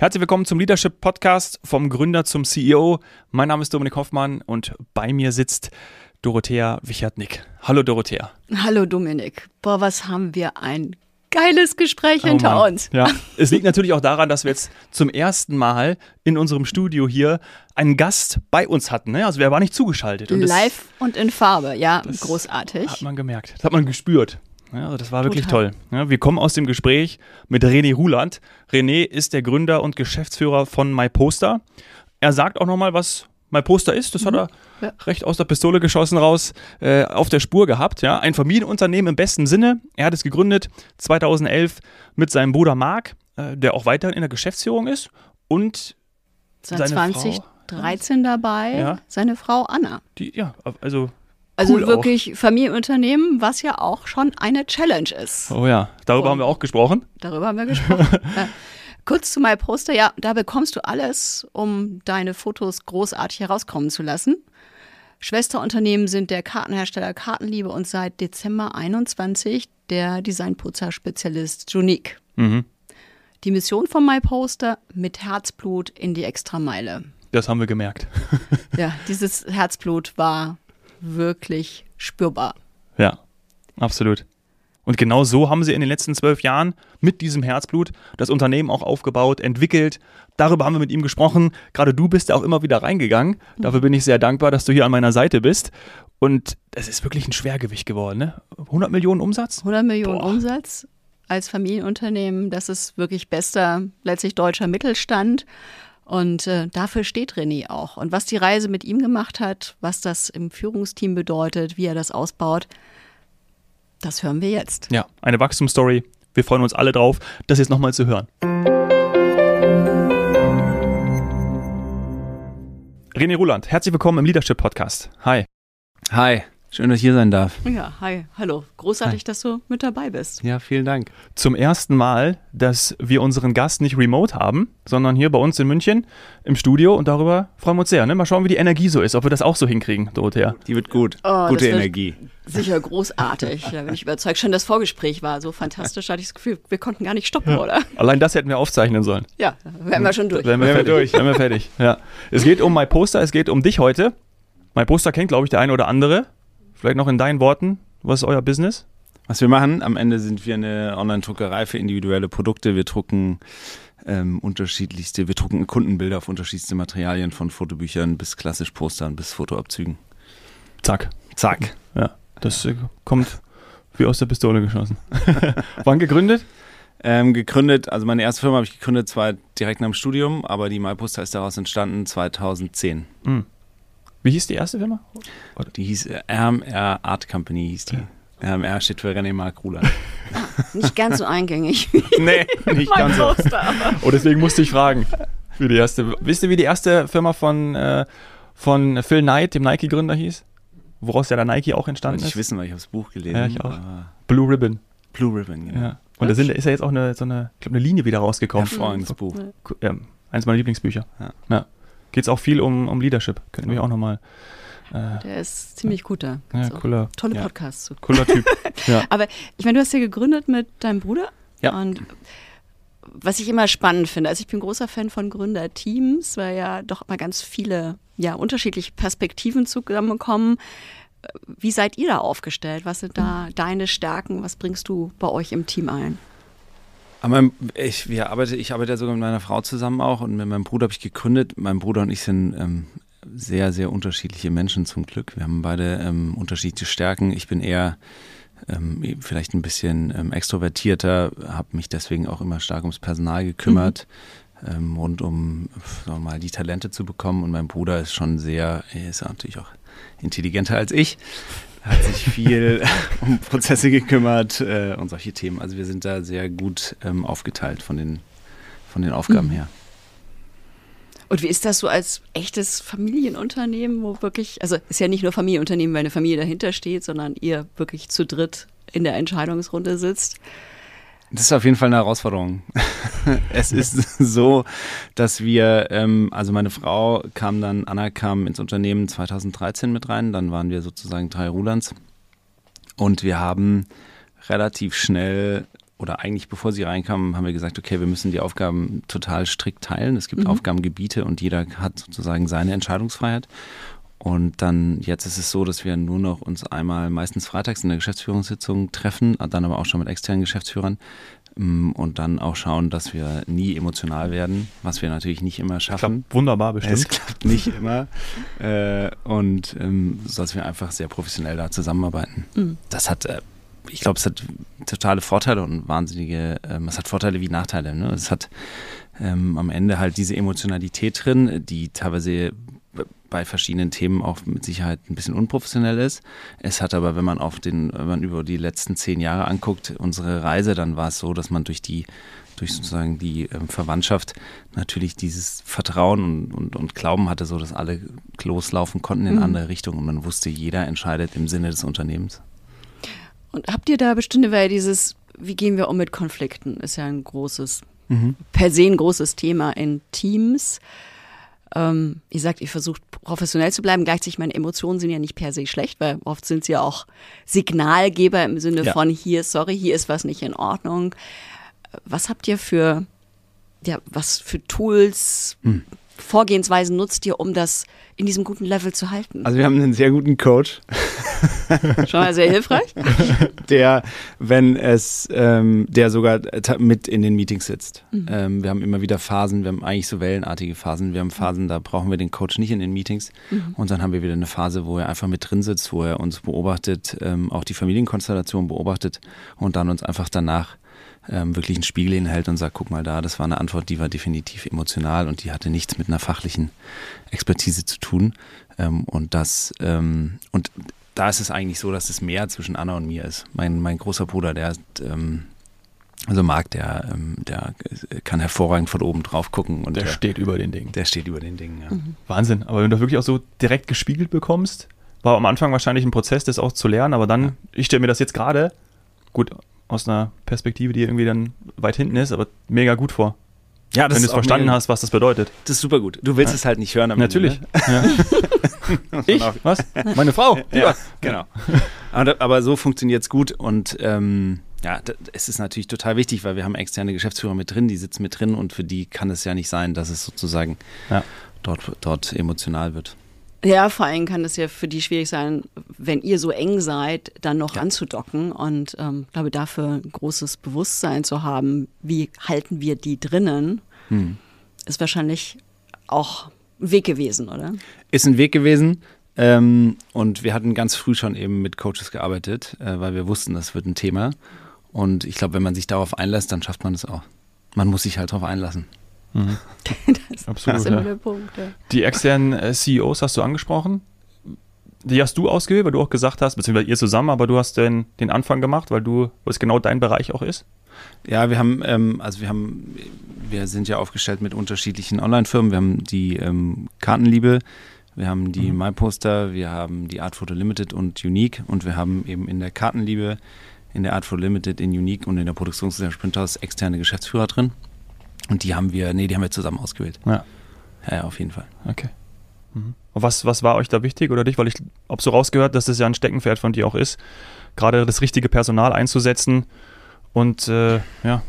Herzlich willkommen zum Leadership Podcast vom Gründer zum CEO. Mein Name ist Dominik Hoffmann und bei mir sitzt Dorothea Wichertnick. Hallo Dorothea. Hallo Dominik. Boah, was haben wir ein geiles Gespräch oh hinter Mann. uns. Ja, es liegt natürlich auch daran, dass wir jetzt zum ersten Mal in unserem Studio hier einen Gast bei uns hatten. Ne? Also wer war nicht zugeschaltet. Und Live und in Farbe, ja, großartig. Hat man gemerkt, das hat man gespürt. Ja, also das war wirklich Total. toll. Ja, wir kommen aus dem Gespräch mit René Ruland. René ist der Gründer und Geschäftsführer von MyPoster. Er sagt auch nochmal, was MyPoster ist. Das mhm. hat er ja. recht aus der Pistole geschossen raus äh, auf der Spur gehabt. Ja, ein Familienunternehmen im besten Sinne. Er hat es gegründet 2011 mit seinem Bruder Marc, äh, der auch weiterhin in der Geschäftsführung ist und seit 2013 dabei. Ja. Seine Frau Anna. Die ja, also also cool wirklich auch. Familienunternehmen, was ja auch schon eine Challenge ist. Oh ja, darüber Und haben wir auch gesprochen. Darüber haben wir gesprochen. ja. Kurz zu meinem Poster, ja, da bekommst du alles, um deine Fotos großartig herauskommen zu lassen. Schwesterunternehmen sind der Kartenhersteller Kartenliebe und seit Dezember 21 der Designputzer-Spezialist Junique. Mhm. Die Mission von MyPoster mit Herzblut in die Extrameile. Das haben wir gemerkt. ja, dieses Herzblut war wirklich spürbar. Ja, absolut. Und genau so haben sie in den letzten zwölf Jahren mit diesem Herzblut das Unternehmen auch aufgebaut, entwickelt. Darüber haben wir mit ihm gesprochen. Gerade du bist ja auch immer wieder reingegangen. Dafür bin ich sehr dankbar, dass du hier an meiner Seite bist. Und es ist wirklich ein Schwergewicht geworden. Ne? 100 Millionen Umsatz? 100 Millionen Boah. Umsatz als Familienunternehmen. Das ist wirklich bester, letztlich deutscher Mittelstand. Und äh, dafür steht René auch. Und was die Reise mit ihm gemacht hat, was das im Führungsteam bedeutet, wie er das ausbaut, das hören wir jetzt. Ja, eine Wachstumsstory. Wir freuen uns alle drauf, das jetzt nochmal zu hören. René Ruland, herzlich willkommen im Leadership Podcast. Hi. Hi. Schön, dass ich hier sein darf. Ja, hi, hallo. Großartig, hi. dass du mit dabei bist. Ja, vielen Dank. Zum ersten Mal, dass wir unseren Gast nicht remote haben, sondern hier bei uns in München im Studio und darüber freuen wir uns sehr. Ne? Mal schauen, wie die Energie so ist, ob wir das auch so hinkriegen, Dorothea. Die wird gut. Oh, Gute Energie. Sicher großartig. Da bin ich überzeugt. Schon das Vorgespräch war so fantastisch. Da hatte ich das Gefühl, wir konnten gar nicht stoppen, ja. oder? Allein das hätten wir aufzeichnen sollen. Ja, wären wir schon durch. Wären wir, fertig. durch. Wären wir fertig. Ja. Es geht um My Poster, es geht um dich heute. My Poster kennt, glaube ich, der eine oder andere. Vielleicht noch in deinen Worten, was ist euer Business? Was wir machen, am Ende sind wir eine Online-Druckerei für individuelle Produkte. Wir drucken ähm, unterschiedlichste, wir drucken Kundenbilder auf unterschiedlichste Materialien von Fotobüchern bis klassisch Postern bis Fotoabzügen. Zack. Zack. Ja, das äh, kommt wie aus der Pistole geschossen. Wann gegründet? Ähm, gegründet, also meine erste Firma habe ich gegründet, zwar direkt nach dem Studium, aber die MyPoster ist daraus entstanden 2010. Mhm. Wie hieß die erste Firma? Oder? Die hieß äh, RMR Art Company, hieß die. Ja. RMR steht für René Marc Ruland. nicht ganz so eingängig. nee, nicht ganz so. oh, deswegen musste ich fragen. Wie die erste. Wisst ihr, wie die erste Firma von, äh, von Phil Knight, dem Nike-Gründer, hieß? Woraus ja der Nike auch entstanden ist? Ich wissen, weil ich habe das Buch gelesen. Ja, ich auch. Blue Ribbon. Blue Ribbon, genau. Ja. Und da sind, ist ja jetzt auch eine, so eine, ich glaube, eine Linie wieder rausgekommen. Hervorragendes Buch. Ja, eins meiner Lieblingsbücher. Ja. ja geht es auch viel um, um Leadership. Könnten wir auch nochmal. Äh, der ist ziemlich guter. Ja, cooler. Tolle ja. Podcasts. Cooler Typ. ja. Aber ich meine, du hast ja gegründet mit deinem Bruder. Ja. Und was ich immer spannend finde, also ich bin großer Fan von Gründerteams, weil ja doch immer ganz viele ja, unterschiedliche Perspektiven zusammenkommen. Wie seid ihr da aufgestellt? Was sind da deine Stärken? Was bringst du bei euch im Team ein? Aber ich, wir arbeite, ich arbeite ja sogar mit meiner Frau zusammen auch und mit meinem Bruder habe ich gegründet. Mein Bruder und ich sind ähm, sehr, sehr unterschiedliche Menschen zum Glück. Wir haben beide ähm, unterschiedliche Stärken. Ich bin eher ähm, vielleicht ein bisschen ähm, extrovertierter, habe mich deswegen auch immer stark ums Personal gekümmert, mhm. ähm, rund um sagen wir mal die Talente zu bekommen. Und mein Bruder ist schon sehr, er ist natürlich auch intelligenter als ich hat sich viel um Prozesse gekümmert äh, und solche Themen. Also wir sind da sehr gut ähm, aufgeteilt von den, von den Aufgaben mhm. her. Und wie ist das so als echtes Familienunternehmen, wo wirklich, also ist ja nicht nur Familienunternehmen, weil eine Familie dahinter steht, sondern ihr wirklich zu dritt in der Entscheidungsrunde sitzt? Das ist auf jeden Fall eine Herausforderung. es ist so, dass wir, ähm, also meine Frau kam dann, Anna kam ins Unternehmen 2013 mit rein, dann waren wir sozusagen drei Rulands und wir haben relativ schnell oder eigentlich bevor sie reinkamen, haben wir gesagt, okay, wir müssen die Aufgaben total strikt teilen. Es gibt mhm. Aufgabengebiete und jeder hat sozusagen seine Entscheidungsfreiheit. Und dann, jetzt ist es so, dass wir nur noch uns einmal meistens freitags in der Geschäftsführungssitzung treffen, dann aber auch schon mit externen Geschäftsführern mm, und dann auch schauen, dass wir nie emotional werden, was wir natürlich nicht immer schaffen. Klappt wunderbar bestimmt. Es klappt nicht immer. Äh, und ähm, so dass wir einfach sehr professionell da zusammenarbeiten. Mhm. Das hat, äh, ich glaube, es hat totale Vorteile und wahnsinnige, ähm, es hat Vorteile wie Nachteile. Ne? Es hat ähm, am Ende halt diese Emotionalität drin, die teilweise bei verschiedenen Themen auch mit Sicherheit ein bisschen unprofessionell ist. Es hat aber, wenn man auf den, wenn man über die letzten zehn Jahre anguckt, unsere Reise, dann war es so, dass man durch die durch sozusagen die ähm, Verwandtschaft natürlich dieses Vertrauen und, und, und, Glauben hatte, so dass alle loslaufen konnten in mhm. andere Richtungen und man wusste, jeder entscheidet im Sinne des Unternehmens. Und habt ihr da bestimmte, weil dieses, wie gehen wir um mit Konflikten, ist ja ein großes, mhm. per se ein großes Thema in Teams. Ähm, ihr sagt, ihr versucht professionell zu bleiben. Gleichzeitig meine Emotionen sind ja nicht per se schlecht, weil oft sind sie ja auch Signalgeber im Sinne ja. von hier, sorry, hier ist was nicht in Ordnung. Was habt ihr für, ja, was für Tools, hm. Vorgehensweisen nutzt ihr, um das in diesem guten Level zu halten? Also wir haben einen sehr guten Coach. Schon mal sehr hilfreich. Der, wenn es, ähm, der sogar mit in den Meetings sitzt. Mhm. Ähm, wir haben immer wieder Phasen, wir haben eigentlich so wellenartige Phasen. Wir haben Phasen, da brauchen wir den Coach nicht in den Meetings. Mhm. Und dann haben wir wieder eine Phase, wo er einfach mit drin sitzt, wo er uns beobachtet, ähm, auch die Familienkonstellation beobachtet und dann uns einfach danach ähm, wirklich einen Spiegel hinhält und sagt, guck mal da, das war eine Antwort, die war definitiv emotional und die hatte nichts mit einer fachlichen Expertise zu tun. Ähm, und das, ähm, und da ist es eigentlich so, dass es mehr zwischen Anna und mir ist. Mein, mein großer Bruder, der ähm, also Marc, der, ähm, der kann hervorragend von oben drauf gucken. Und der, der steht über den Dingen. Der steht über den Dingen, ja. Mhm. Wahnsinn. Aber wenn du wirklich auch so direkt gespiegelt bekommst, war am Anfang wahrscheinlich ein Prozess, das auch zu lernen, aber dann, ja. ich stelle mir das jetzt gerade, gut, aus einer Perspektive, die irgendwie dann weit hinten ist, aber mega gut vor. Ja, das Wenn du es verstanden hast, was das bedeutet. Das ist super gut. Du willst ja. es halt nicht hören. Natürlich. Ende, ne? ich? Was? Meine Frau? Ja, genau. Aber, aber so funktioniert es gut und ähm, ja, es ist natürlich total wichtig, weil wir haben externe Geschäftsführer mit drin, die sitzen mit drin und für die kann es ja nicht sein, dass es sozusagen ja. dort, dort emotional wird. Ja, vor allem kann es ja für die schwierig sein, wenn ihr so eng seid, dann noch ja. anzudocken. Und ähm, glaube, dafür ein großes Bewusstsein zu haben, wie halten wir die drinnen, hm. ist wahrscheinlich auch ein Weg gewesen, oder? Ist ein Weg gewesen. Ähm, und wir hatten ganz früh schon eben mit Coaches gearbeitet, äh, weil wir wussten, das wird ein Thema. Und ich glaube, wenn man sich darauf einlässt, dann schafft man es auch. Man muss sich halt darauf einlassen. Mhm. das Absolut, ist immer ja. Die externen äh, CEOs hast du angesprochen. Die hast du ausgewählt, weil du auch gesagt hast, beziehungsweise ihr zusammen, aber du hast den, den Anfang gemacht, weil du, weil es genau dein Bereich auch ist? Ja, wir haben, ähm, also wir haben, wir sind ja aufgestellt mit unterschiedlichen Online-Firmen. Wir haben die ähm, Kartenliebe, wir haben die mhm. MyPoster, wir haben die Art Photo Limited und Unique und wir haben eben in der Kartenliebe, in der Art Photo Limited, in Unique und in der Produktionsgesellschaft Printhouse externe Geschäftsführer drin. Und die haben wir, nee, die haben wir zusammen ausgewählt. Ja. Ja, auf jeden Fall. Okay. Mhm. Und was, was war euch da wichtig oder dich? Weil ich habe so rausgehört, dass das ja ein Steckenpferd von dir auch ist, gerade das richtige Personal einzusetzen und äh, ja,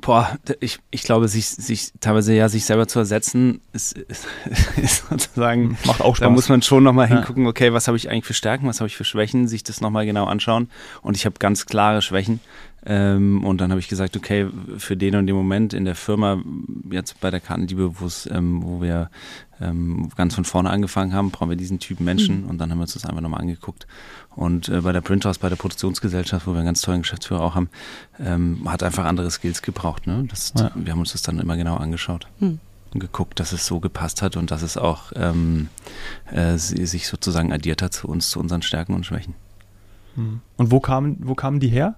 Boah, ich, ich glaube, sich, sich teilweise ja sich selber zu ersetzen, ist, ist, ist sozusagen. Macht auch Spaß. Da muss man schon nochmal hingucken, okay, was habe ich eigentlich für Stärken, was habe ich für Schwächen, sich das nochmal genau anschauen. Und ich habe ganz klare Schwächen. Ähm, und dann habe ich gesagt, okay, für den und den Moment in der Firma, jetzt bei der Kartenliebe, ähm, wo wir ähm, ganz von vorne angefangen haben, brauchen wir diesen Typen Menschen. Mhm. Und dann haben wir uns das einfach nochmal angeguckt. Und äh, bei der Printhouse, bei der Produktionsgesellschaft, wo wir einen ganz tollen Geschäftsführer auch haben, ähm, hat einfach andere Skills gebraucht. Ne? Das, ja. Wir haben uns das dann immer genau angeschaut. Mhm. Und geguckt, dass es so gepasst hat und dass es auch ähm, äh, sich sozusagen addiert hat zu uns, zu unseren Stärken und Schwächen. Mhm. Und wo kamen, wo kamen die her?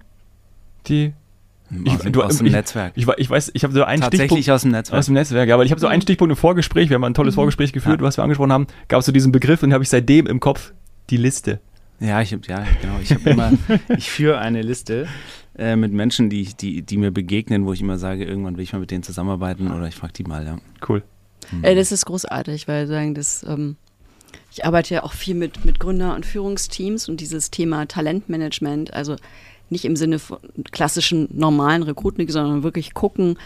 Die ich, aus, du, aus dem ich, Netzwerk. Ich, ich, weiß, ich habe so einen Tatsächlich Stichpunkt. aus dem Netzwerk. Aus dem Netzwerk, ja, aber ich habe so einen mhm. Stichpunkt im Vorgespräch, wir haben ein tolles mhm. Vorgespräch geführt, ja. was wir angesprochen haben, gab es so diesen Begriff und habe ich seitdem im Kopf die Liste. Ja, ich habe ja, genau. Ich habe immer, ich führe eine Liste äh, mit Menschen, die, die, die mir begegnen, wo ich immer sage, irgendwann will ich mal mit denen zusammenarbeiten oder ich frage die mal, ja. Cool. Mhm. Äh, das ist großartig, weil sagen, das, ähm, ich arbeite ja auch viel mit, mit Gründer- und Führungsteams und dieses Thema Talentmanagement, also nicht im Sinne von klassischen normalen Recruiting, sondern wirklich gucken,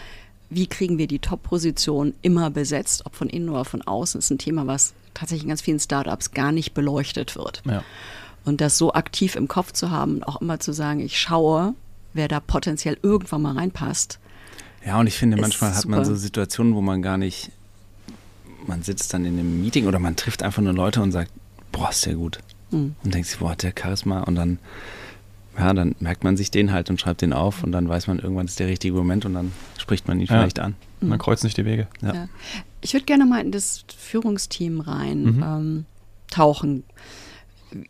wie kriegen wir die Top-Position immer besetzt, ob von innen oder von außen, ist ein Thema, was tatsächlich in ganz vielen Startups gar nicht beleuchtet wird. Ja. Und das so aktiv im Kopf zu haben, auch immer zu sagen, ich schaue, wer da potenziell irgendwann mal reinpasst. Ja, und ich finde, manchmal hat man so Situationen, wo man gar nicht, man sitzt dann in einem Meeting oder man trifft einfach nur Leute und sagt, boah, ist der gut. Mhm. Und denkt sich, boah, hat der Charisma und dann ja, dann merkt man sich den halt und schreibt den auf und dann weiß man, irgendwann ist der richtige Moment und dann spricht man ihn ja. vielleicht an. Man kreuzt nicht die Wege. Ja. ja. Ich würde gerne mal in das Führungsteam rein mhm. ähm, tauchen.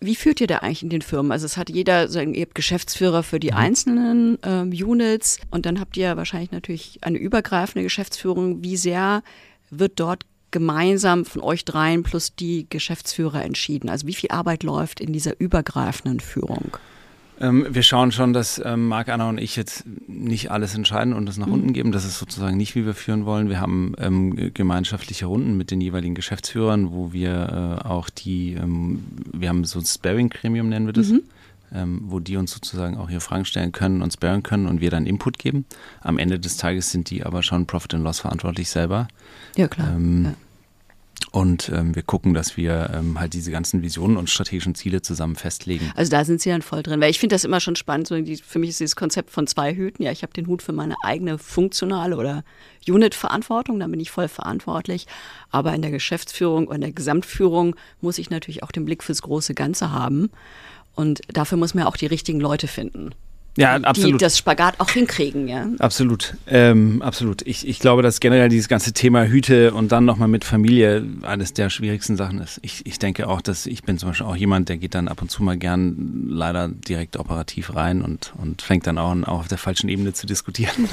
Wie führt ihr da eigentlich in den Firmen? Also es hat jeder, sagen, ihr habt Geschäftsführer für die mhm. einzelnen ähm, Units und dann habt ihr wahrscheinlich natürlich eine übergreifende Geschäftsführung. Wie sehr wird dort gemeinsam von euch dreien plus die Geschäftsführer entschieden? Also wie viel Arbeit läuft in dieser übergreifenden Führung? Ähm, wir schauen schon, dass ähm, Marc, Anna und ich jetzt nicht alles entscheiden und es nach mhm. unten geben. Das ist sozusagen nicht, wie wir führen wollen. Wir haben ähm, gemeinschaftliche Runden mit den jeweiligen Geschäftsführern, wo wir äh, auch die, ähm, wir haben so ein Sparing-Gremium, nennen wir das. Mhm. Ähm, wo die uns sozusagen auch ihre Fragen stellen können und sparen können und wir dann Input geben. Am Ende des Tages sind die aber schon Profit and Loss verantwortlich selber. Ja, klar. Ähm, ja. Und ähm, wir gucken, dass wir ähm, halt diese ganzen Visionen und strategischen Ziele zusammen festlegen. Also da sind Sie dann voll drin. Weil ich finde das immer schon spannend. So die, für mich ist dieses Konzept von zwei Hüten. Ja, ich habe den Hut für meine eigene funktionale oder Unit-Verantwortung, da bin ich voll verantwortlich. Aber in der Geschäftsführung und der Gesamtführung muss ich natürlich auch den Blick fürs große Ganze haben. Und dafür muss man ja auch die richtigen Leute finden ja, absolut. die das Spagat auch hinkriegen, ja. Absolut, ähm, absolut. Ich, ich glaube, dass generell dieses ganze Thema Hüte und dann nochmal mit Familie eines der schwierigsten Sachen ist. Ich, ich denke auch, dass ich bin zum Beispiel auch jemand, der geht dann ab und zu mal gern leider direkt operativ rein und, und fängt dann auch, auch auf der falschen Ebene zu diskutieren.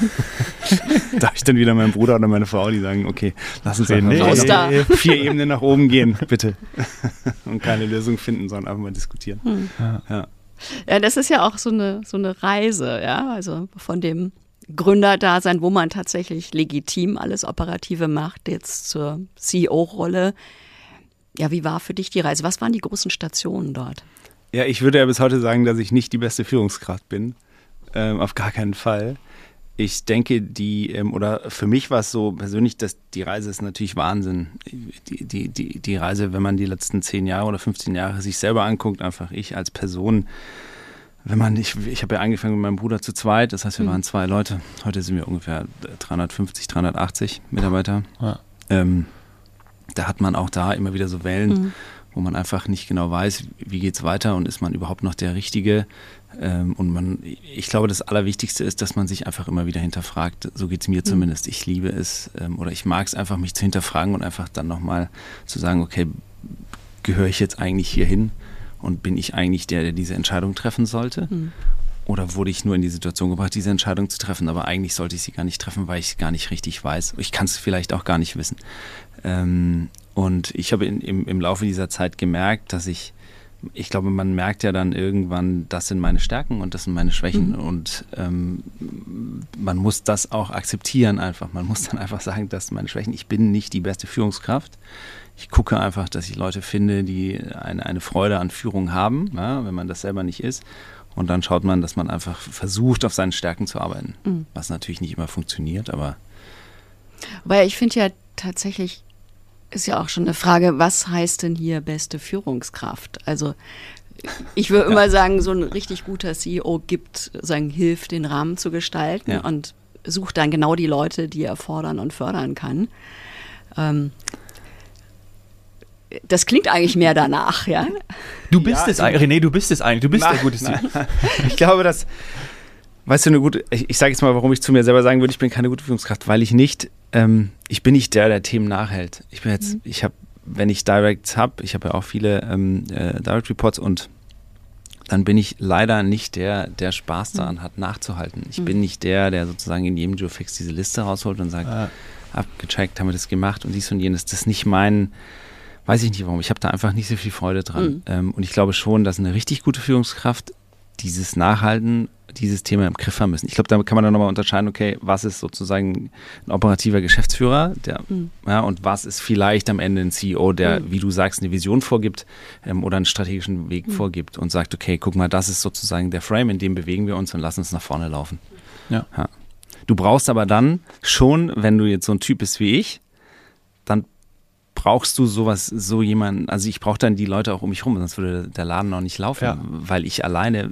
da habe ich dann wieder meinen Bruder oder meine Frau, die sagen, okay, lass uns einfach nee. vier Ebenen nach oben gehen, bitte. und keine Lösung finden, sondern einfach mal diskutieren. Hm. Ja. ja. Ja, das ist ja auch so eine, so eine Reise, ja, also von dem Gründerdasein, wo man tatsächlich legitim alles Operative macht, jetzt zur CEO-Rolle. Ja, wie war für dich die Reise? Was waren die großen Stationen dort? Ja, ich würde ja bis heute sagen, dass ich nicht die beste Führungskraft bin. Ähm, auf gar keinen Fall ich denke, die, ähm, oder für mich war es so persönlich, dass die Reise ist natürlich Wahnsinn. Die, die, die, die Reise, wenn man die letzten 10 Jahre oder 15 Jahre sich selber anguckt, einfach ich als Person, wenn man, ich, ich habe ja angefangen mit meinem Bruder zu zweit, das heißt, wir mhm. waren zwei Leute. Heute sind wir ungefähr 350, 380 Mitarbeiter. Ja. Ähm, da hat man auch da immer wieder so Wellen, mhm. wo man einfach nicht genau weiß, wie geht es weiter und ist man überhaupt noch der Richtige. Ähm, und man, ich glaube, das Allerwichtigste ist, dass man sich einfach immer wieder hinterfragt. So geht es mir mhm. zumindest. Ich liebe es ähm, oder ich mag es einfach, mich zu hinterfragen und einfach dann nochmal zu sagen, okay, gehöre ich jetzt eigentlich hier hin und bin ich eigentlich der, der diese Entscheidung treffen sollte? Mhm. Oder wurde ich nur in die Situation gebracht, diese Entscheidung zu treffen, aber eigentlich sollte ich sie gar nicht treffen, weil ich es gar nicht richtig weiß. Ich kann es vielleicht auch gar nicht wissen. Ähm, und ich habe in, im, im Laufe dieser Zeit gemerkt, dass ich ich glaube, man merkt ja dann irgendwann, das sind meine Stärken und das sind meine Schwächen. Mhm. Und ähm, man muss das auch akzeptieren einfach. Man muss dann einfach sagen, das sind meine Schwächen. Ich bin nicht die beste Führungskraft. Ich gucke einfach, dass ich Leute finde, die eine, eine Freude an Führung haben, ja, wenn man das selber nicht ist. Und dann schaut man, dass man einfach versucht, auf seinen Stärken zu arbeiten. Mhm. Was natürlich nicht immer funktioniert, aber. Weil ich finde ja tatsächlich, ist ja auch schon eine Frage, was heißt denn hier beste Führungskraft? Also ich würde ja. immer sagen, so ein richtig guter CEO gibt, sagen, hilft, den Rahmen zu gestalten ja. und sucht dann genau die Leute, die er fordern und fördern kann. Ähm, das klingt eigentlich mehr danach, ja? Du bist ja, es eigentlich, René, du bist es eigentlich, du bist nein, der gute CEO. Ich glaube, dass, weißt du, eine gute, ich, ich sage jetzt mal, warum ich zu mir selber sagen würde, ich bin keine gute Führungskraft, weil ich nicht ähm, ich bin nicht der, der Themen nachhält. Ich bin jetzt, mhm. ich habe, wenn ich Directs habe, ich habe ja auch viele ähm, äh, Direct Reports und dann bin ich leider nicht der, der Spaß daran mhm. hat, nachzuhalten. Ich mhm. bin nicht der, der sozusagen in jedem Geofix diese Liste rausholt und sagt, ah. abgecheckt, haben wir das gemacht und dies und jenes. Das ist nicht mein, weiß ich nicht warum. Ich habe da einfach nicht so viel Freude dran. Mhm. Ähm, und ich glaube schon, dass eine richtig gute Führungskraft dieses Nachhalten, dieses Thema im Griff haben müssen. Ich glaube, da kann man dann nochmal unterscheiden, okay, was ist sozusagen ein operativer Geschäftsführer der, mhm. ja, und was ist vielleicht am Ende ein CEO, der, mhm. wie du sagst, eine Vision vorgibt ähm, oder einen strategischen Weg mhm. vorgibt und sagt, okay, guck mal, das ist sozusagen der Frame, in dem bewegen wir uns und lass uns nach vorne laufen. Ja. ja. Du brauchst aber dann schon, wenn du jetzt so ein Typ bist wie ich, dann brauchst du sowas, so jemanden, also ich brauche dann die Leute auch um mich rum, sonst würde der Laden noch nicht laufen, ja. weil ich alleine,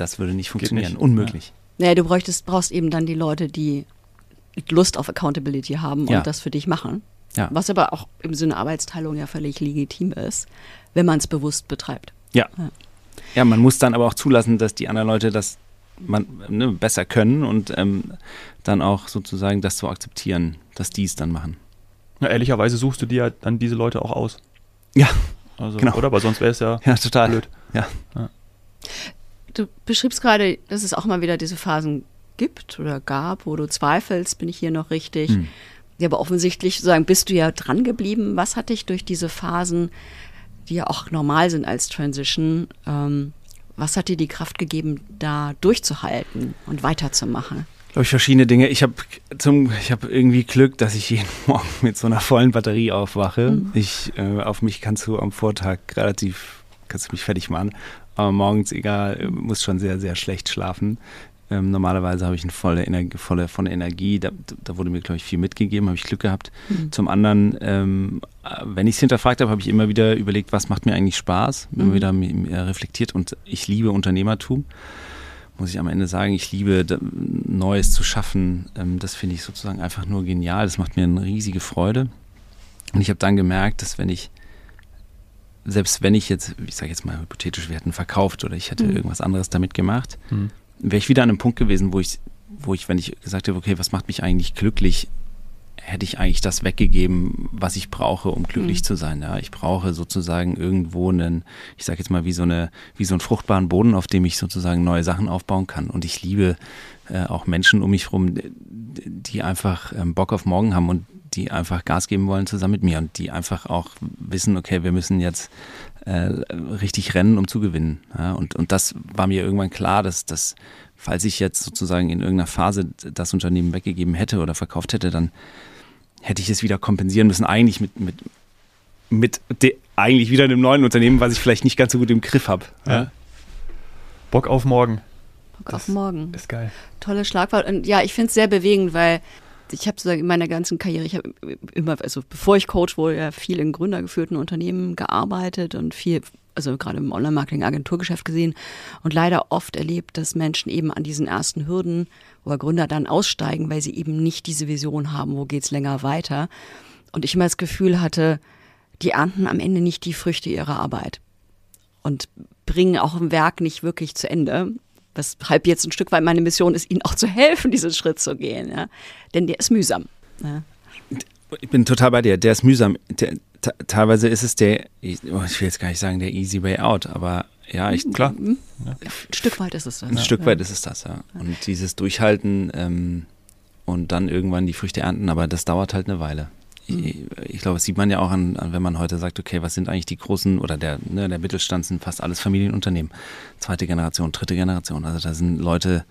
das würde nicht funktionieren, nicht. unmöglich. Ja. ja, du bräuchtest, brauchst eben dann die Leute, die Lust auf Accountability haben und ja. das für dich machen. Ja. Was aber auch im Sinne Arbeitsteilung ja völlig legitim ist, wenn man es bewusst betreibt. Ja. ja. ja. man muss dann aber auch zulassen, dass die anderen Leute das man, ne, besser können und ähm, dann auch sozusagen das zu akzeptieren, dass die es dann machen. Ja, ehrlicherweise suchst du dir ja dann diese Leute auch aus. Ja. Also, genau. Oder? Aber sonst wäre es ja, ja total blöd. Ja. ja. Du beschriebst gerade, dass es auch mal wieder diese Phasen gibt oder gab, wo du zweifelst, bin ich hier noch richtig? Hm. Ja, aber offensichtlich sozusagen bist du ja dran geblieben. Was hat dich durch diese Phasen, die ja auch normal sind als Transition, ähm, was hat dir die Kraft gegeben, da durchzuhalten und weiterzumachen? glaube ich, verschiedene Dinge. Ich habe zum, ich habe irgendwie Glück, dass ich jeden Morgen mit so einer vollen Batterie aufwache. Mhm. Ich, äh, auf mich kannst du am Vortag relativ, kannst du mich fertig machen. Aber morgens, egal, muss schon sehr, sehr schlecht schlafen. Ähm, normalerweise habe ich eine volle, Energie, volle, volle Energie. Da, da wurde mir, glaube ich, viel mitgegeben, habe ich Glück gehabt. Mhm. Zum anderen, ähm, wenn ich es hinterfragt habe, habe ich immer wieder überlegt, was macht mir eigentlich Spaß, mhm. immer wieder reflektiert und ich liebe Unternehmertum muss ich am Ende sagen, ich liebe Neues zu schaffen. Ähm, das finde ich sozusagen einfach nur genial. Das macht mir eine riesige Freude. Und ich habe dann gemerkt, dass wenn ich, selbst wenn ich jetzt, ich sage jetzt mal hypothetisch, wir hätten verkauft oder ich hätte mhm. irgendwas anderes damit gemacht, mhm. wäre ich wieder an einem Punkt gewesen, wo ich, wo ich, wenn ich gesagt habe, okay, was macht mich eigentlich glücklich, hätte ich eigentlich das weggegeben, was ich brauche, um glücklich mhm. zu sein. Ja, ich brauche sozusagen irgendwo einen, ich sage jetzt mal wie so eine, wie so einen fruchtbaren Boden, auf dem ich sozusagen neue Sachen aufbauen kann. Und ich liebe äh, auch Menschen um mich herum, die einfach ähm, Bock auf morgen haben und die einfach Gas geben wollen zusammen mit mir und die einfach auch wissen, okay, wir müssen jetzt äh, richtig rennen, um zu gewinnen. Ja, und, und das war mir irgendwann klar, dass das falls ich jetzt sozusagen in irgendeiner Phase das Unternehmen weggegeben hätte oder verkauft hätte, dann hätte ich es wieder kompensieren müssen, eigentlich mit, mit, mit de, eigentlich wieder einem neuen Unternehmen, was ich vielleicht nicht ganz so gut im Griff habe. Ja. Bock auf morgen. Bock das auf morgen. Ist geil. Tolle Schlagwort. Und ja, ich finde es sehr bewegend, weil ich habe sozusagen in meiner ganzen Karriere, ich habe immer, also bevor ich Coach wurde, ja viel in gründergeführten Unternehmen gearbeitet und viel, also gerade im Online-Marketing-Agenturgeschäft gesehen und leider oft erlebt, dass Menschen eben an diesen ersten Hürden oder Gründer dann aussteigen, weil sie eben nicht diese Vision haben, wo geht's länger weiter. Und ich immer das Gefühl hatte, die ernten am Ende nicht die Früchte ihrer Arbeit und bringen auch ein Werk nicht wirklich zu Ende. Weshalb jetzt ein Stück weit meine Mission ist, ihnen auch zu helfen, diesen Schritt zu gehen. Ja? Denn der ist mühsam. Ja? Ich bin total bei dir. Der ist mühsam. Der, teilweise ist es der, ich, will jetzt gar nicht sagen, der easy way out, aber ja, ich, klar. Mhm. Ja. Ein Stück weit ist es das. Ein. Stück weit ist es das, ja. Und dieses Durchhalten ähm, und dann irgendwann die Früchte ernten, aber das dauert halt eine Weile. Ich, glaube, das sieht man ja auch an, wenn man heute sagt, okay, was sind eigentlich die großen oder der, ne, der Mittelstand sind fast alles Familienunternehmen. Zweite Generation, dritte Generation. Also da sind Leute,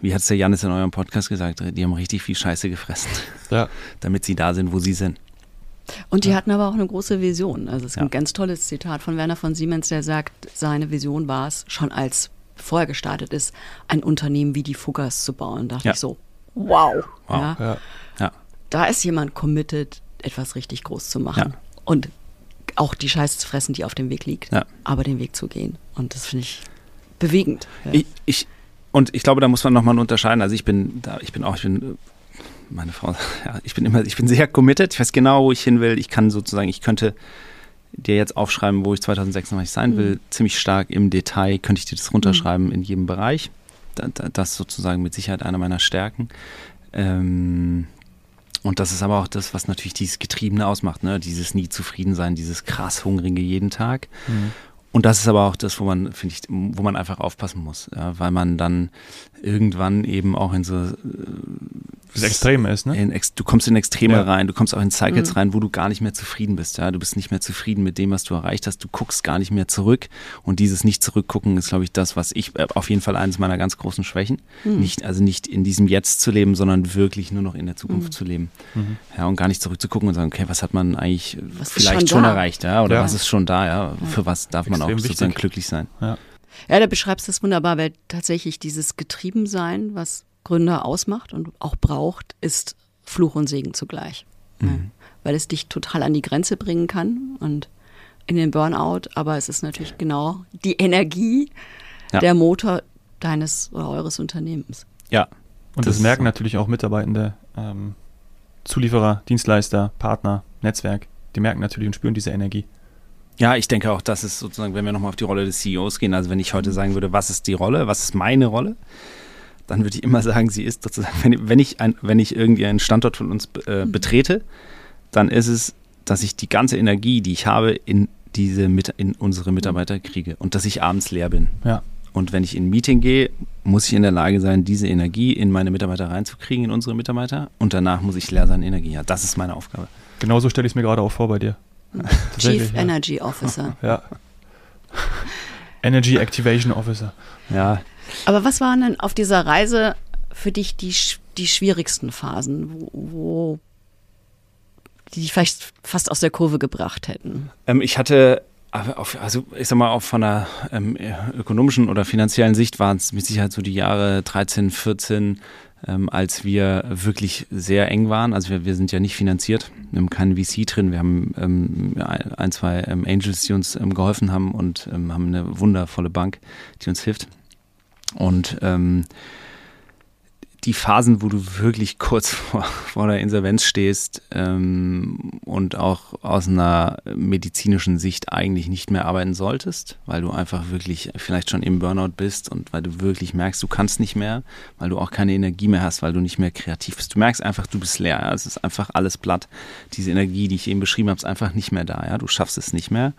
wie hat es der Janis in eurem Podcast gesagt, die haben richtig viel Scheiße gefressen. Ja. damit sie da sind, wo sie sind. Und die ja. hatten aber auch eine große Vision. Also es ist ja. ein ganz tolles Zitat von Werner von Siemens, der sagt, seine Vision war es, schon als vorher gestartet ist, ein Unternehmen wie die Fuggers zu bauen. Da dachte ja. ich so, wow. wow. Ja. Da ist jemand committed, etwas richtig groß zu machen. Und auch die Scheiße zu fressen, die auf dem Weg liegt, aber den Weg zu gehen. Und das finde ich bewegend. Ich, ich, und ich glaube, da muss man nochmal unterscheiden. Also ich bin da, ich bin auch, ich bin meine Frau, ja, ich bin immer, ich bin sehr committed, ich weiß genau, wo ich hin will. Ich kann sozusagen, ich könnte dir jetzt aufschreiben, wo ich 2026 sein mhm. will, ziemlich stark im Detail, könnte ich dir das runterschreiben mhm. in jedem Bereich. Das ist sozusagen mit Sicherheit einer meiner Stärken. Ähm, und das ist aber auch das, was natürlich dieses Getriebene ausmacht, ne? dieses nie zufrieden sein, dieses krass Hungrige jeden Tag. Mhm. Und das ist aber auch das, wo man, finde ich, wo man einfach aufpassen muss, ja, weil man dann irgendwann eben auch in so äh, das Extreme ist, ne? In, du kommst in Extreme Ja. rein, du kommst auch in Cycles Mhm. rein, wo du gar nicht mehr zufrieden bist. Ja, du bist nicht mehr zufrieden mit dem, was du erreicht hast. Du guckst gar nicht mehr zurück. Und dieses nicht zurückgucken ist, glaube ich, das, was ich äh, auf jeden Fall eines meiner ganz großen Schwächen. Mhm. Nicht, also nicht in diesem Jetzt zu leben, sondern wirklich nur noch in der Zukunft Mhm. zu leben. Mhm. Ja, und gar nicht zurückzugucken und sagen, okay, was hat man eigentlich Was vielleicht schon schon, erreicht, ja, oder Ja. was ist schon da, ja. Für was darf man Extrem auch sozusagen wichtig. glücklich sein. Ja, da beschreibst du es wunderbar, weil tatsächlich dieses Getriebensein, was Gründer ausmacht und auch braucht, ist Fluch und Segen zugleich. Ja, weil es dich total an die Grenze bringen kann und in den Burnout, aber es ist natürlich genau die Energie, Ja. der Motor deines oder eures Unternehmens. Ja. Und Das das, merken so. natürlich auch Mitarbeitende, ähm, Zulieferer, Dienstleister, Partner, Netzwerk. Die merken natürlich und spüren diese Energie. Ja, ich denke auch, das ist sozusagen, wenn wir nochmal auf die Rolle des CEOs gehen, also wenn ich heute sagen würde, was ist die Rolle, was ist meine Rolle, dann würde ich immer sagen, sie ist sozusagen, wenn, wenn ich, ein, wenn ich irgendwie einen Standort von uns äh, betrete, dann ist es, dass ich die ganze Energie, die ich habe, in diese Mit in unsere Mitarbeiter kriege und dass ich abends leer bin. Ja. Und wenn ich in ein Meeting gehe, muss ich in der Lage sein, diese Energie in meine Mitarbeiter reinzukriegen, in unsere Mitarbeiter. Und danach muss ich leer sein in Energie. Ja, das ist meine Aufgabe. Genauso stelle ich es mir gerade auch vor bei dir. Chief ja. Energy Officer. Ja. Energy Activation Officer. Ja, Aber was waren denn auf dieser Reise für dich die, die schwierigsten Phasen, wo, wo die dich vielleicht fast aus der Kurve gebracht hätten? Ähm, ich hatte, aber auf, also ich sag mal, auch von einer ähm, ökonomischen oder finanziellen Sicht waren es mit Sicherheit so die Jahre 13, 14, ähm, als wir wirklich sehr eng waren. Also wir, wir sind ja nicht finanziert, wir haben keinen VC drin, wir haben ähm, ein, zwei ähm, Angels, die uns ähm, geholfen haben und ähm, haben eine wundervolle Bank, die uns hilft. Und ähm, die Phasen, wo du wirklich kurz vor, vor der Insolvenz stehst ähm, und auch aus einer medizinischen Sicht eigentlich nicht mehr arbeiten solltest, weil du einfach wirklich vielleicht schon im Burnout bist und weil du wirklich merkst, du kannst nicht mehr, weil du auch keine Energie mehr hast, weil du nicht mehr kreativ bist. Du merkst einfach, du bist leer. Ja? Es ist einfach alles platt. Diese Energie, die ich eben beschrieben habe, ist einfach nicht mehr da. Ja? Du schaffst es nicht mehr.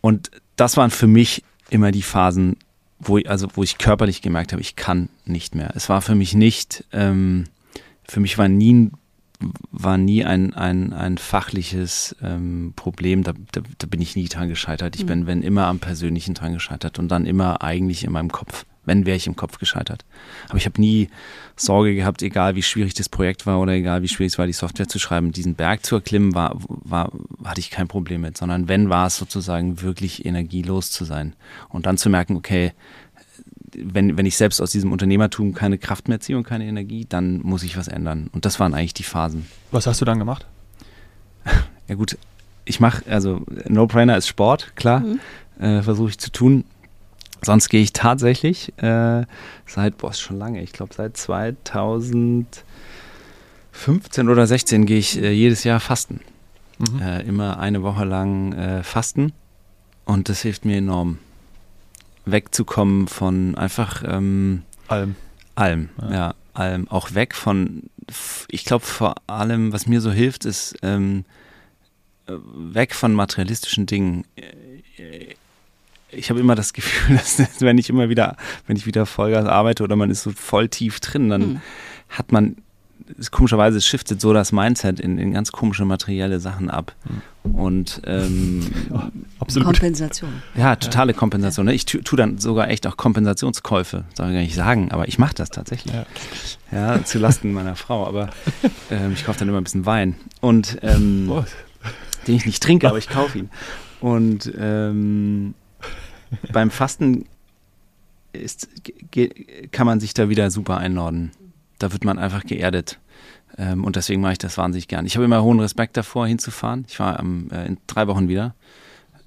Und das waren für mich immer die Phasen, wo ich, also wo ich körperlich gemerkt habe, ich kann nicht mehr. Es war für mich nicht, ähm, für mich war nie, ein- war nie ein, ein, ein fachliches ähm, Problem, da, da, da bin ich nie dran gescheitert. Ich bin, wenn immer am Persönlichen dran gescheitert und dann immer eigentlich in meinem Kopf. Wenn wäre ich im Kopf gescheitert. Aber ich habe nie Sorge gehabt, egal wie schwierig das Projekt war oder egal wie schwierig es war, die Software zu schreiben, diesen Berg zu erklimmen, war, war, hatte ich kein Problem mit, sondern wenn war es sozusagen wirklich energielos zu sein und dann zu merken, okay, wenn, wenn ich selbst aus diesem Unternehmertum keine Kraft mehr ziehe und keine Energie, dann muss ich was ändern. Und das waren eigentlich die Phasen. Was hast du dann gemacht? Ja gut, ich mache, also No-Brainer ist Sport, klar, äh, versuche ich zu tun. Sonst gehe ich tatsächlich äh, seit, boah, ist schon lange, ich glaube seit 2015 oder 16 gehe ich äh, jedes Jahr fasten. Mhm. Äh, immer eine Woche lang äh, fasten und das hilft mir enorm, wegzukommen von einfach ähm, Alm. allem, Ja. ja. allem. Auch weg von, ich glaube vor allem, was mir so hilft, ist ähm, äh, weg von materialistischen Dingen. Ich habe immer das Gefühl, dass wenn ich immer wieder, wenn ich wieder Vollgas arbeite oder man ist so voll tief drin, dann Hm. hat man, ist, komischerweise shiftet so das Mindset in, in ganz komische materielle Sachen ab. Und ähm, Absolut. Kompensation. ja, totale Kompensation. Ne? Ich tu, tu dann sogar echt auch Kompensationskäufe, soll ich gar nicht sagen, aber ich mache das tatsächlich. Ja. Ja, zu Lasten meiner Frau. Aber ähm, ich kaufe dann immer ein bisschen Wein. Und ähm, den ich nicht trinke, aber ich kaufe ihn. Und ähm, beim Fasten ist, kann man sich da wieder super einordnen. Da wird man einfach geerdet. Ähm, und deswegen mache ich das wahnsinnig gern. Ich habe immer hohen Respekt davor, hinzufahren. Ich war am, äh, in drei Wochen wieder.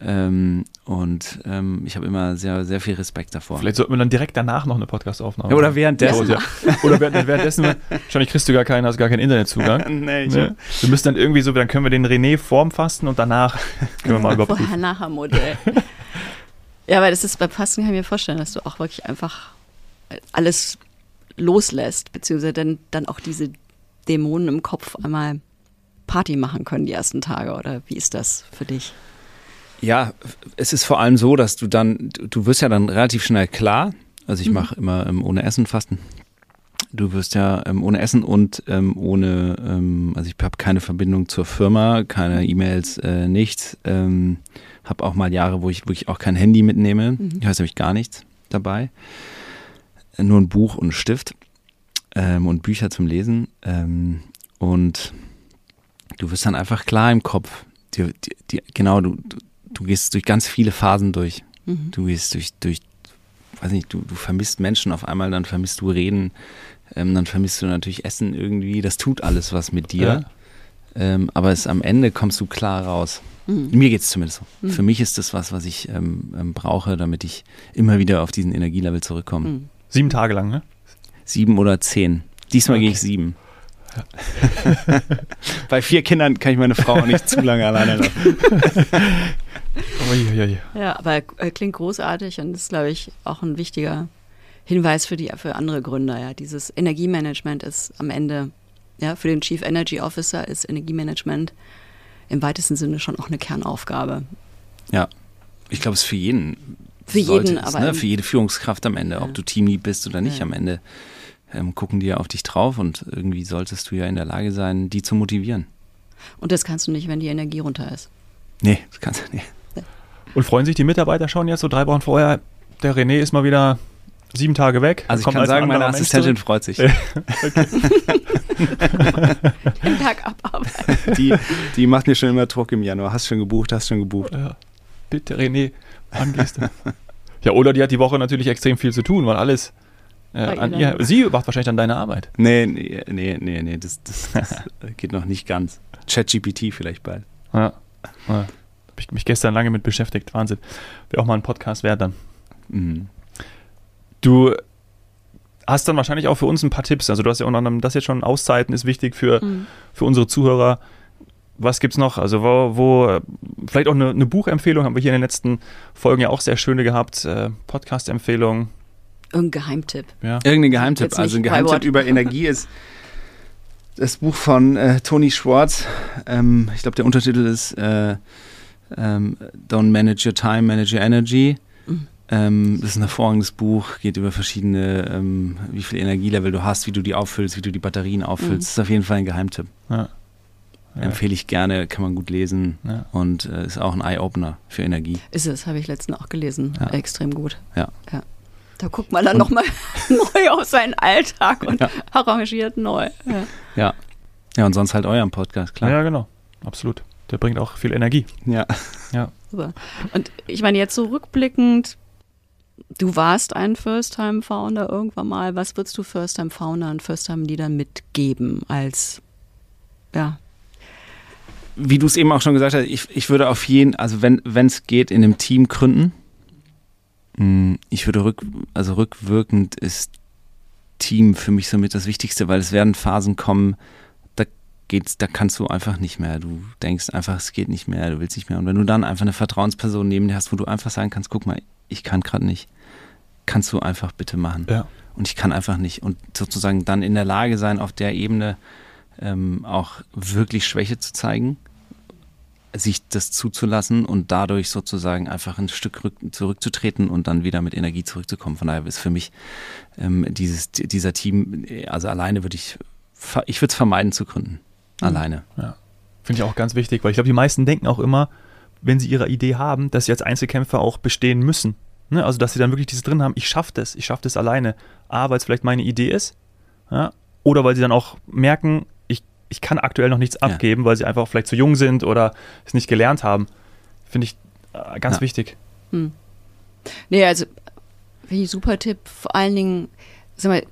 Ähm, und ähm, ich habe immer sehr, sehr viel Respekt davor. Vielleicht sollten wir dann direkt danach noch eine Podcast-Aufnahme Ja, oder machen. währenddessen. Ja, oder während- währenddessen, wahrscheinlich kriegst du gar keinen, hast gar keinen Internetzugang. nee, ich, Ne? Wir müssen dann irgendwie so, dann können wir den René vorm Fasten und danach können wir mal überprüfen. Vorher-Nachher-Modell. Ja, aber das ist beim Fasten, kann ich mir vorstellen, dass du auch wirklich einfach alles loslässt, beziehungsweise dann, dann auch diese Dämonen im Kopf einmal Party machen können die ersten Tage. Oder wie ist das für dich? Ja, es ist vor allem so, dass du dann, du wirst ja dann relativ schnell klar. Also ich mhm. mache immer ähm, ohne Essen Fasten. Du wirst ja ähm, ohne Essen und ähm, ohne, ähm, also ich habe keine Verbindung zur Firma, keine E-Mails, äh, nichts. Ähm, habe auch mal Jahre, wo ich wirklich auch kein Handy mitnehme. Mhm. Ich weiß nämlich gar nichts dabei. Nur ein Buch und ein Stift ähm, und Bücher zum Lesen. Ähm, und du wirst dann einfach klar im Kopf. Die, die, die, genau, du, du, du, gehst durch ganz viele Phasen durch. Mhm. Du gehst durch, durch, weiß nicht, du, du vermisst Menschen auf einmal, dann vermisst du Reden, ähm, dann vermisst du natürlich Essen irgendwie. Das tut alles was mit dir. Ja. Ähm, aber es, am Ende kommst du klar raus. Mhm. Mir geht es zumindest so. Mhm. Für mich ist das was, was ich ähm, ähm, brauche, damit ich immer wieder auf diesen Energielevel zurückkomme. Mhm. Sieben Tage lang, ne? Sieben oder zehn. Diesmal okay. gehe ich sieben. Bei vier Kindern kann ich meine Frau auch nicht zu lange alleine lassen. ja, aber er klingt großartig und ist, glaube ich, auch ein wichtiger Hinweis für, die, für andere Gründer. Ja. Dieses Energiemanagement ist am Ende, ja, für den Chief Energy Officer ist Energiemanagement im weitesten Sinne schon auch eine Kernaufgabe. Ja, ich glaube, es ist für jeden. Für jeden, es, aber. Ne? Für jede Führungskraft am Ende, ja. ob du Teamlead bist oder nicht, ja. am Ende ähm, gucken die ja auf dich drauf und irgendwie solltest du ja in der Lage sein, die zu motivieren. Und das kannst du nicht, wenn die Energie runter ist. Nee, das kannst du nicht. Und freuen sich die Mitarbeiter schon jetzt so drei Wochen vorher? Der René ist mal wieder sieben Tage weg. Also ich kann sagen, meine Assistentin freut sich. Den Tag abarbeiten. Die, die macht mir schon immer Druck im Januar. Hast schon gebucht, hast schon gebucht. Ja. Bitte, René, wann gehst du? ja, oder die hat die Woche natürlich extrem viel zu tun, weil alles äh, an ihr, sie macht wahrscheinlich dann deine Arbeit. Nee, nee, nee, nee, nee das, das, das geht noch nicht ganz. ChatGPT vielleicht bald. Ja. ja. Habe ich mich gestern lange mit beschäftigt. Wahnsinn. Wäre auch mal ein Podcast wert dann. Mhm. Du hast dann wahrscheinlich auch für uns ein paar Tipps. Also du hast ja unter anderem das jetzt schon Auszeiten ist wichtig für, mhm. für unsere Zuhörer. Was gibt es noch? Also wo, wo vielleicht auch eine, eine, Buchempfehlung haben wir hier in den letzten Folgen ja auch sehr schöne gehabt. Äh, Podcast-Empfehlung. Irgendein Geheimtipp. Ja. Irgendein Geheimtipp. Also ein Geheimtipp über Energie ist das Buch von äh, Tony Schwartz. Ähm, ich glaube, der Untertitel ist äh, ähm, Don't Manage Your Time, Manage Your Energy. Mhm. Ähm, das ist ein hervorragendes Buch, geht über verschiedene, ähm, wie viel Energielevel du hast, wie du die auffüllst, wie du die Batterien auffüllst. Mhm. Das ist auf jeden Fall ein Geheimtipp. Ja. Ja. Empfehle ich gerne, kann man gut lesen ja. und äh, ist auch ein Eye-Opener für Energie. Ist es, habe ich letztens auch gelesen. Ja. Extrem gut. Ja. ja. Da guckt man dann nochmal neu auf seinen Alltag und arrangiert neu. Ja. ja. und sonst halt euren Podcast, klar. Ja, genau. Absolut. Der bringt auch viel Energie. Ja. Ja. Super. Und ich meine, jetzt so rückblickend, du warst ein First-Time-Founder irgendwann mal. Was würdest du First-Time-Founder und First-Time-Leadern mitgeben als, ja, wie du es eben auch schon gesagt hast, ich, ich würde auf jeden, also wenn es geht, in einem Team gründen. Hm, ich würde rück, also rückwirkend ist Team für mich somit das Wichtigste, weil es werden Phasen kommen, geht's, da kannst du einfach nicht mehr. Du denkst einfach, es geht nicht mehr, du willst nicht mehr. Und wenn du dann einfach eine Vertrauensperson neben dir hast, wo du einfach sagen kannst, guck mal, ich kann gerade nicht, kannst du einfach bitte machen. Ja. Und ich kann einfach nicht. Und sozusagen dann in der Lage sein, auf der Ebene ähm, auch wirklich Schwäche zu zeigen, sich das zuzulassen und dadurch sozusagen einfach ein Stück rück, zurückzutreten und dann wieder mit Energie zurückzukommen. Von daher ist für mich ähm, dieses, dieser Team, also alleine würde ich, ich würde es vermeiden zu gründen. Mhm. Alleine. Ja. Finde ich auch ganz wichtig, weil ich glaube, die meisten denken auch immer, wenn sie ihre Idee haben, dass sie als Einzelkämpfer auch bestehen müssen. Ne? Also, dass sie dann wirklich dieses drin haben, ich schaffe das, ich schaffe das alleine. A, weil es vielleicht meine Idee ist, ja? oder weil sie dann auch merken, ich kann aktuell noch nichts abgeben, ja. weil sie einfach vielleicht zu jung sind oder es nicht gelernt haben. Finde ich äh, ganz ja. wichtig. Hm. Nee, also finde ich super Tipp. Vor allen Dingen, sag mal,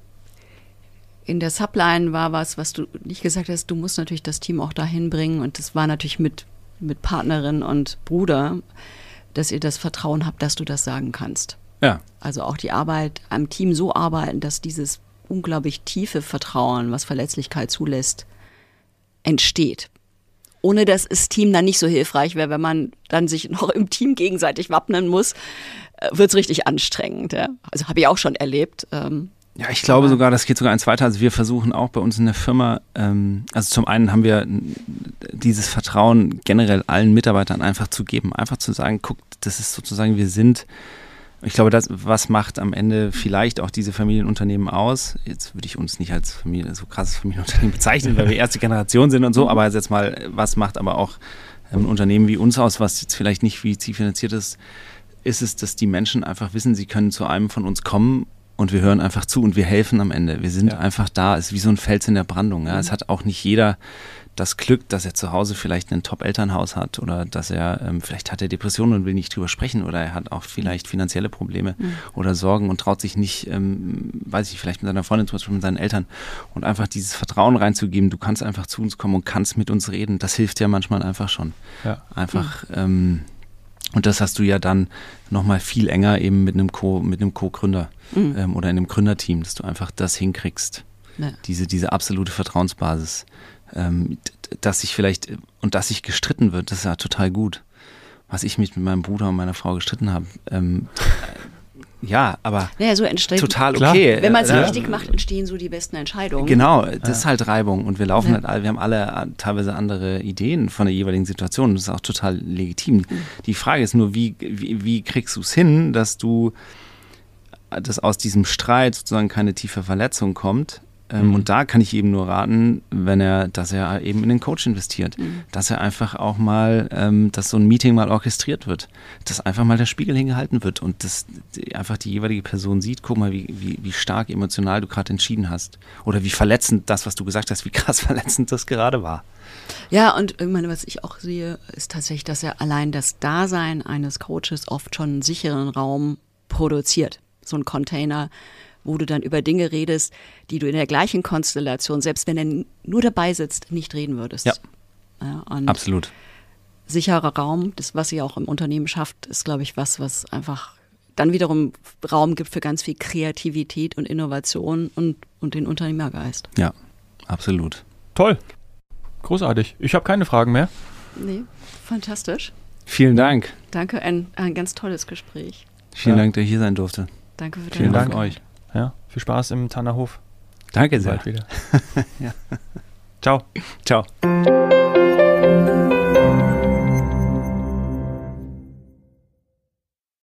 in der Subline war was, was du nicht gesagt hast, du musst natürlich das Team auch dahin bringen und das war natürlich mit, mit Partnerin und Bruder, dass ihr das Vertrauen habt, dass du das sagen kannst. Ja. Also auch die Arbeit am Team so arbeiten, dass dieses unglaublich tiefe Vertrauen, was Verletzlichkeit zulässt, entsteht. Ohne dass das Team dann nicht so hilfreich wäre, wenn man dann sich noch im Team gegenseitig wappnen muss, äh, wird es richtig anstrengend. Ja? Also habe ich auch schon erlebt. Ähm, ja, ich glaube sogar, das geht sogar eins weiter. Also wir versuchen auch bei uns in der Firma, ähm, also zum einen haben wir dieses Vertrauen generell allen Mitarbeitern einfach zu geben. Einfach zu sagen, guck, das ist sozusagen, wir sind ich glaube, das, was macht am Ende vielleicht auch diese Familienunternehmen aus? Jetzt würde ich uns nicht als Familie, so krasses Familienunternehmen bezeichnen, weil wir erste Generation sind und so, aber jetzt mal, was macht aber auch ein Unternehmen wie uns aus, was jetzt vielleicht nicht wie zielfinanziert ist, ist es, dass die Menschen einfach wissen, sie können zu einem von uns kommen und wir hören einfach zu und wir helfen am Ende. Wir sind ja. einfach da. Es ist wie so ein Fels in der Brandung. Ja. Mhm. Es hat auch nicht jeder das Glück, dass er zu Hause vielleicht ein Top-Elternhaus hat oder dass er, ähm, vielleicht hat er Depressionen und will nicht drüber sprechen oder er hat auch vielleicht finanzielle Probleme mhm. oder Sorgen und traut sich nicht, ähm, weiß ich, vielleicht mit seiner Freundin, zum Beispiel mit seinen Eltern und einfach dieses Vertrauen reinzugeben, du kannst einfach zu uns kommen und kannst mit uns reden, das hilft ja manchmal einfach schon. Ja. Einfach, mhm. ähm, und das hast du ja dann nochmal viel enger eben mit einem Co, mit einem Co-Gründer mhm. ähm, oder in einem Gründerteam, dass du einfach das hinkriegst. Ja. Diese, diese absolute Vertrauensbasis ähm, dass sich vielleicht und dass sich gestritten wird, das ist ja total gut. Was ich mich mit meinem Bruder und meiner Frau gestritten habe. Ähm, ja, aber ja, so entsteht, total okay. Wenn man es ja. richtig macht, entstehen so die besten Entscheidungen. Genau, das ist halt Reibung und wir laufen ja. halt alle, wir haben alle äh, teilweise andere Ideen von der jeweiligen Situation. Das ist auch total legitim. Mhm. Die Frage ist nur, wie, wie, wie kriegst du es hin, dass du, dass aus diesem Streit sozusagen keine tiefe Verletzung kommt, ähm, mhm. Und da kann ich eben nur raten, wenn er, dass er eben in den Coach investiert, mhm. dass er einfach auch mal, ähm, dass so ein Meeting mal orchestriert wird, dass einfach mal der Spiegel hingehalten wird und dass die, einfach die jeweilige Person sieht, guck mal, wie, wie, wie stark emotional du gerade entschieden hast oder wie verletzend das, was du gesagt hast, wie krass verletzend das gerade war. Ja, und ich meine, was ich auch sehe, ist tatsächlich, dass er allein das Dasein eines Coaches oft schon einen sicheren Raum produziert. So ein Container, wo du dann über Dinge redest, die du in der gleichen Konstellation, selbst wenn er nur dabei sitzt, nicht reden würdest. Ja, ja absolut. Sicherer Raum, das, was ihr auch im Unternehmen schafft, ist, glaube ich, was, was einfach dann wiederum Raum gibt für ganz viel Kreativität und Innovation und, und den Unternehmergeist. Ja, absolut. Toll. Großartig. Ich habe keine Fragen mehr. Nee, fantastisch. Vielen Dank. Danke, ein, ein ganz tolles Gespräch. Vielen ja. Dank, dass ich hier sein durfte. Danke für Vielen Dank euch. Viel Spaß im Tannerhof. Danke sehr. Bald wieder. ja. Ciao. Ciao.